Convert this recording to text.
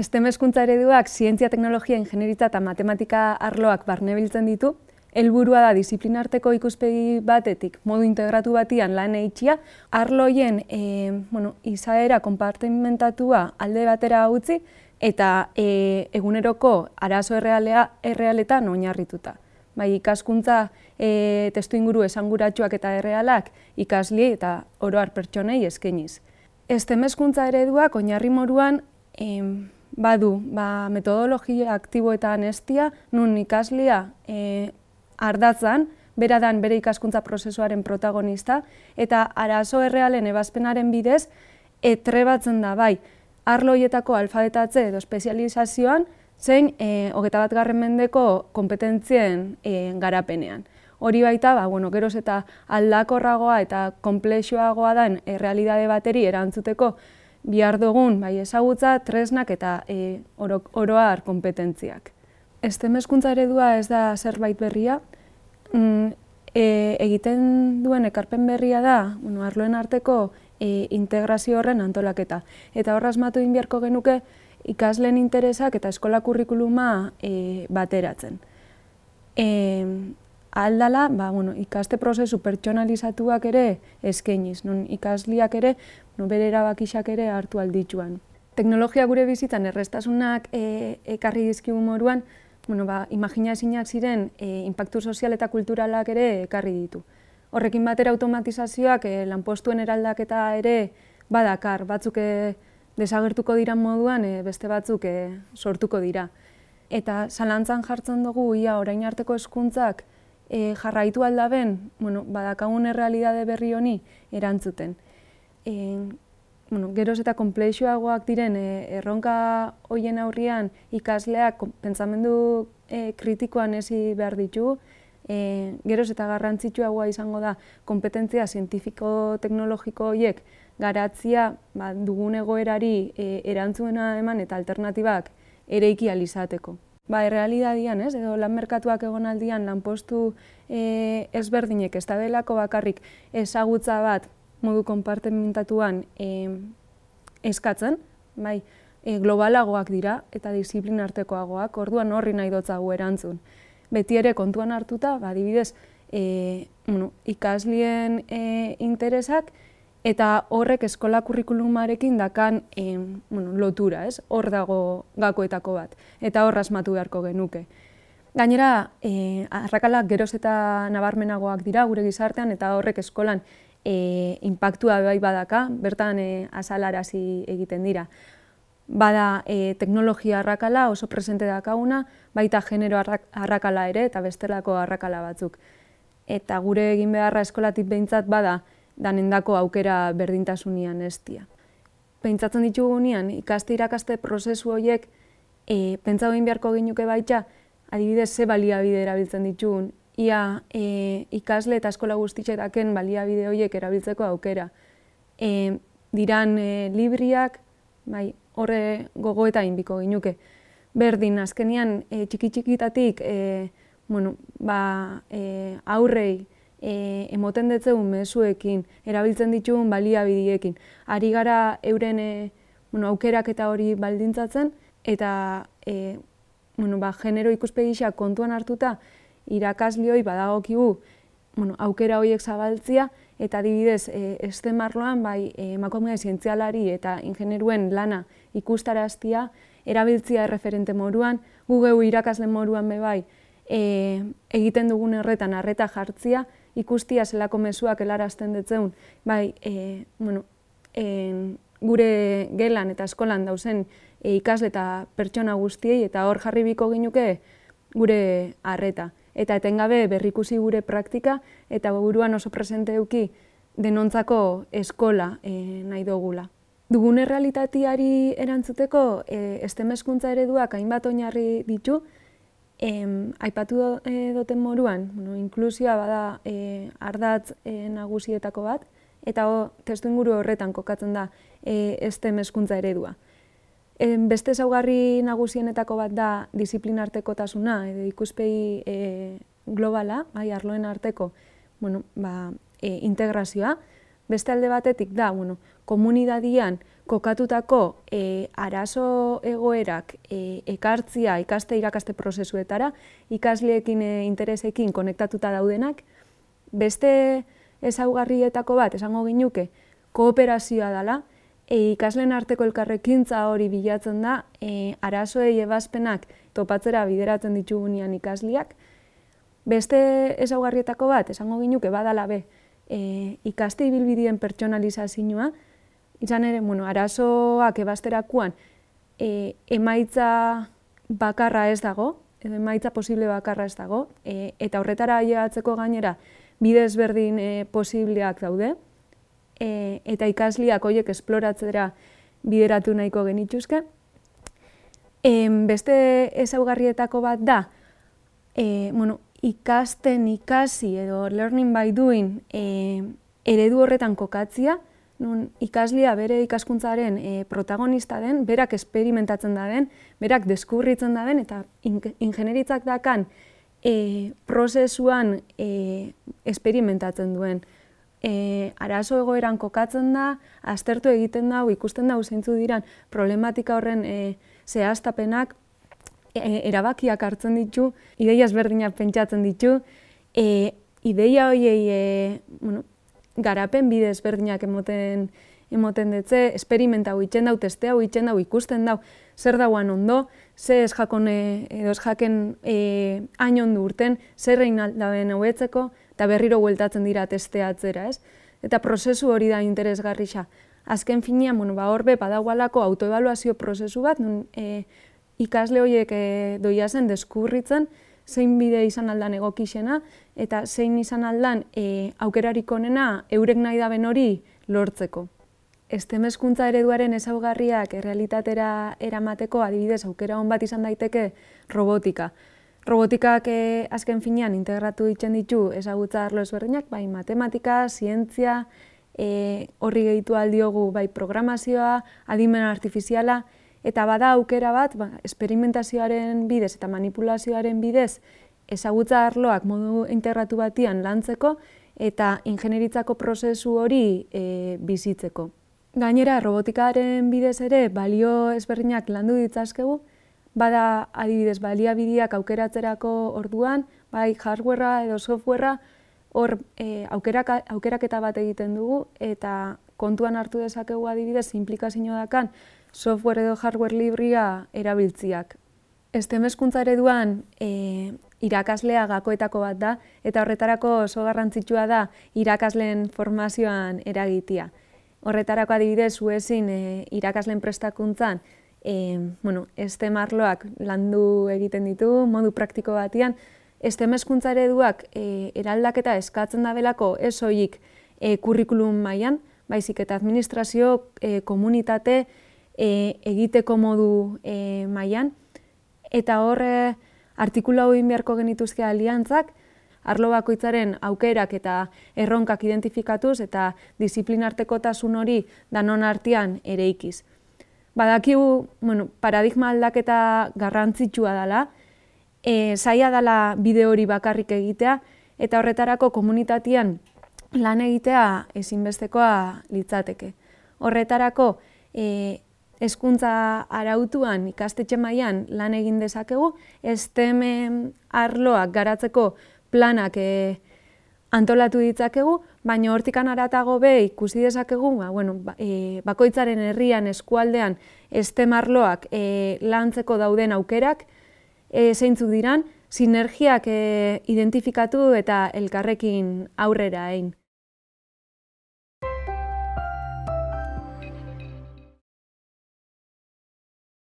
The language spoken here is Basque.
Estem eskuntza ereduak zientzia, teknologia, ingenieritza eta matematika arloak barne biltzen ditu, helburua da disiplinarteko ikuspegi batetik modu integratu batian lan eitxia, arloien e, bueno, izaera konpartimentatua alde batera utzi eta e, eguneroko arazo errealea errealetan oinarrituta. Bai, ikaskuntza e, testu inguru esanguratsuak eta errealak ikasli eta oroar pertsonei eskainiz. Estemezkuntza ereduak oinarri moruan badu ba, metodologia aktibo eta anestia, nun ikaslia e, ardatzan, bera dan bere ikaskuntza prozesuaren protagonista, eta arazo errealen ebazpenaren bidez, etrebatzen da bai, arloietako alfabetatze edo espezializazioan, zein e, hogeta bat garren mendeko kompetentzien e, garapenean. Hori baita, ba, bueno, geroz eta aldakorragoa eta komplexuagoa den errealidade bateri erantzuteko bihar dugun bai ezagutza, tresnak eta e, oro, oroar kompetentziak. Estemezkuntza eredua ez da zerbait berria, mm, e, egiten duen ekarpen berria da, bueno, arloen arteko e, integrazio horren antolaketa. Eta horraz matu inbiarko genuke ikasleen interesak eta eskola kurrikuluma e, bateratzen. E, aldala, ba, bueno, ikaste prozesu pertsonalizatuak ere eskainiz, non ikasliak ere, no bere erabakixak ere hartu alditzuan. Teknologia gure bizitzan errestasunak e, ekarri dizkigu moruan, bueno, ba, imagina ezinak ziren e, impactu sozial eta kulturalak ere ekarri ditu. Horrekin batera automatizazioak e, lanpostuen eraldaketa ere badakar, batzuk e, desagertuko dira moduan, e, beste batzuk e, sortuko dira. Eta zalantzan jartzen dugu, ia orain arteko eskuntzak, e, jarraitu aldaben, bueno, badakagun errealidade berri honi erantzuten. E, bueno, geroz eta komplexuagoak diren e, erronka hoien aurrian ikasleak pentsamendu e, kritikoan ezi behar ditu, e, geroz eta garrantzitsuagoa izango da kompetentzia zientifiko-teknologiko horiek garatzia ba, dugun egoerari e, erantzuena eman eta alternatibak ere iki alizateko ba, errealidadian, ez, edo lan merkatuak egon aldian lanpostu e, ezberdinek ez da belako bakarrik ezagutza bat modu konpartimentatuan e, eskatzen, bai, e, globalagoak dira eta disiplin artekoagoak, orduan horri nahi dotzagu erantzun. Beti ere kontuan hartuta, ba, dibidez, e, bueno, ikaslien e, interesak, eta horrek eskola kurrikulumarekin dakan e, bueno, lotura, ez? Hor dago gakoetako bat eta hor asmatu beharko genuke. Gainera, e, arrakalak geroz eta nabarmenagoak dira gure gizartean eta horrek eskolan e, inpaktua bai badaka, bertan e, azalarazi egiten dira. Bada e, teknologia arrakala oso presente dakauna, baita genero arrakala ere eta bestelako arrakala batzuk. Eta gure egin beharra eskolatik behintzat bada, danendako aukera berdintasunian estia. Pentsatzen ditugu nian, ikaste irakaste prozesu horiek, e, pentsa beharko ginuke baita, adibidez ze baliabide erabiltzen ditugun, ia e, ikasle eta eskola guztitzetaken baliabide horiek erabiltzeko aukera. E, diran e, libriak, bai, horre gogo eta inbiko ginuke. Berdin, azkenian, e, txiki txikitatik, e, bueno, ba, e, aurrei, e, emoten detzegun mezuekin, erabiltzen ditugun baliabidiekin. Ari gara euren e, bueno, aukerak eta hori baldintzatzen, eta e, bueno, ba, genero ikuspegisa kontuan hartuta, irakaslioi badagokigu bueno, aukera horiek zabaltzia, eta adibidez, e, este marloan, bai, e, emakumea zientzialari eta ingeneruen lana ikustaraztia, erabiltzia erreferente moruan, gu geu irakasle moruan be bai, e, egiten dugun erretan arreta jartzia, ikustia zelako mezuak helarazten ditzeun, bai, e, bueno, e, gure gelan eta eskolan dauzen e, ikasle eta pertsona guztiei eta hor jarri biko ginuke gure harreta. Eta etengabe berrikusi gure praktika eta buruan oso presente euki denontzako eskola e, nahi dugula. Dugune realitatiari erantzuteko e, estemezkuntza ereduak hainbat oinarri ditu, Em, aipatu e, duten moruan, bueno, inklusioa bada e, ardatz e, nagusietako bat, eta o, testu inguru horretan kokatzen da e, este meskuntza eredua. E, beste zaugarri nagusienetako bat da disiplinarteko tasuna, edo ikuspegi e, globala, bai, arloen arteko bueno, ba, e, integrazioa. Beste alde batetik da, bueno, komunidadian kokatutako e, arazo egoerak e, ekartzia ikaste irakaste prozesuetara, ikasleekin e, interesekin konektatuta daudenak, beste ezaugarrietako bat, esango ginuke, kooperazioa dela, e, ikasleen arteko elkarrekintza hori bilatzen da, e, arazoei ebazpenak topatzera bideratzen ditugunean ikasliak, Beste ezaugarrietako bat, esango ginuke badala be, e, ikaste ibilbidien pertsonalizazioa, izan ere, bueno, arazoak ebasterakuan, e, emaitza bakarra ez dago, emaitza posible bakarra ez dago, e, eta horretara ailegatzeko gainera, bide ezberdin e, posibleak daude, e, eta ikasliak horiek esploratzera bideratu nahiko genituzke. E, beste ezaugarrietako bat da, e, bueno, ikasten ikasi edo learning by doing e, eredu horretan kokatzia, nun ikaslia bere ikaskuntzaren e, protagonista den, berak esperimentatzen da den, berak deskurritzen da den, eta ingeneritzak dakan e, prozesuan e, esperimentatzen duen. E, arazo egoeran kokatzen da, aztertu egiten da, ikusten da, zeintzu diran problematika horren e, zehaztapenak, e, erabakiak hartzen ditu, ideia ezberdinak pentsatzen ditu, e, ideia horiei e, bueno, garapen bide ezberdinak emoten emoten dutze, esperimenta hau itxen dau, teste hau itxen dau, ikusten dau, zer dauan ondo, ze ez jakone, edo ez jaken e, hain ondo urten, zer rein aldaben hobetzeko, eta berriro hueltatzen dira testeatzera, ez? Eta prozesu hori da interesgarrixa. Azken finean, bueno, ba, horbe, badagoalako autoevaluazio prozesu bat, nun, e, ikasle horiek e, doia zen deskurritzen, zein bide izan aldan egokixena, eta zein izan aldan e, aukerarik onena eurek nahi daben hori lortzeko. Estemezkuntza ereduaren ezaugarriak errealitatera eramateko adibidez aukera hon bat izan daiteke robotika. Robotikak e, azken finean integratu ditzen ditu ezagutza arlo ezberdinak, bai matematika, zientzia, e, horri gehitu aldiogu bai programazioa, adimen artifiziala, Eta bada aukera bat, ba, esperimentazioaren bidez eta manipulazioaren bidez ezagutza arloak modu integratu batian lantzeko eta ingenieritzako prozesu hori e, bizitzeko. Gainera, robotikaren bidez ere balio ezberdinak landu ditzazkegu, bada adibidez baliabideak aukeratzerako orduan, bai hardwarea edo softwarea, hor e, aukerak, aukeraketa bat egiten dugu eta kontuan hartu dezakegu adibidez implikazio dakan software edo hardware libria erabiltziak. Estemezkuntza ereduan e, irakaslea gakoetako bat da, eta horretarako oso garrantzitsua da irakasleen formazioan eragitia. Horretarako adibidez, zuezin e, irakasleen prestakuntzan, e, bueno, estemarloak landu egiten ditu, modu praktiko batian, estemezkuntza ereduak e, eraldaketa eskatzen da belako ez hoik e, kurrikulum mailan, baizik eta administrazio, e, komunitate, e, egiteko modu e, mailan eta hor e, artikulu hau beharko genituzke aliantzak arlo bakoitzaren aukerak eta erronkak identifikatuz eta disiplinartekotasun hori danon artean ere ikiz. Badakigu, bueno, paradigma aldaketa garrantzitsua dela, e, zaila dela bide hori bakarrik egitea, eta horretarako komunitatean lan egitea ezinbestekoa litzateke. Horretarako, e, hezkuntza arautuan ikastetxe mailan lan egin dezakegu, STEM arloak garatzeko planak e, antolatu ditzakegu, baina hortikan aratago be ikusi dezakegu, ba, bueno, ba, e, bakoitzaren herrian eskualdean STEM arloak e, lantzeko dauden aukerak, e, zeintzu diran, sinergiak e, identifikatu eta elkarrekin aurrera egin.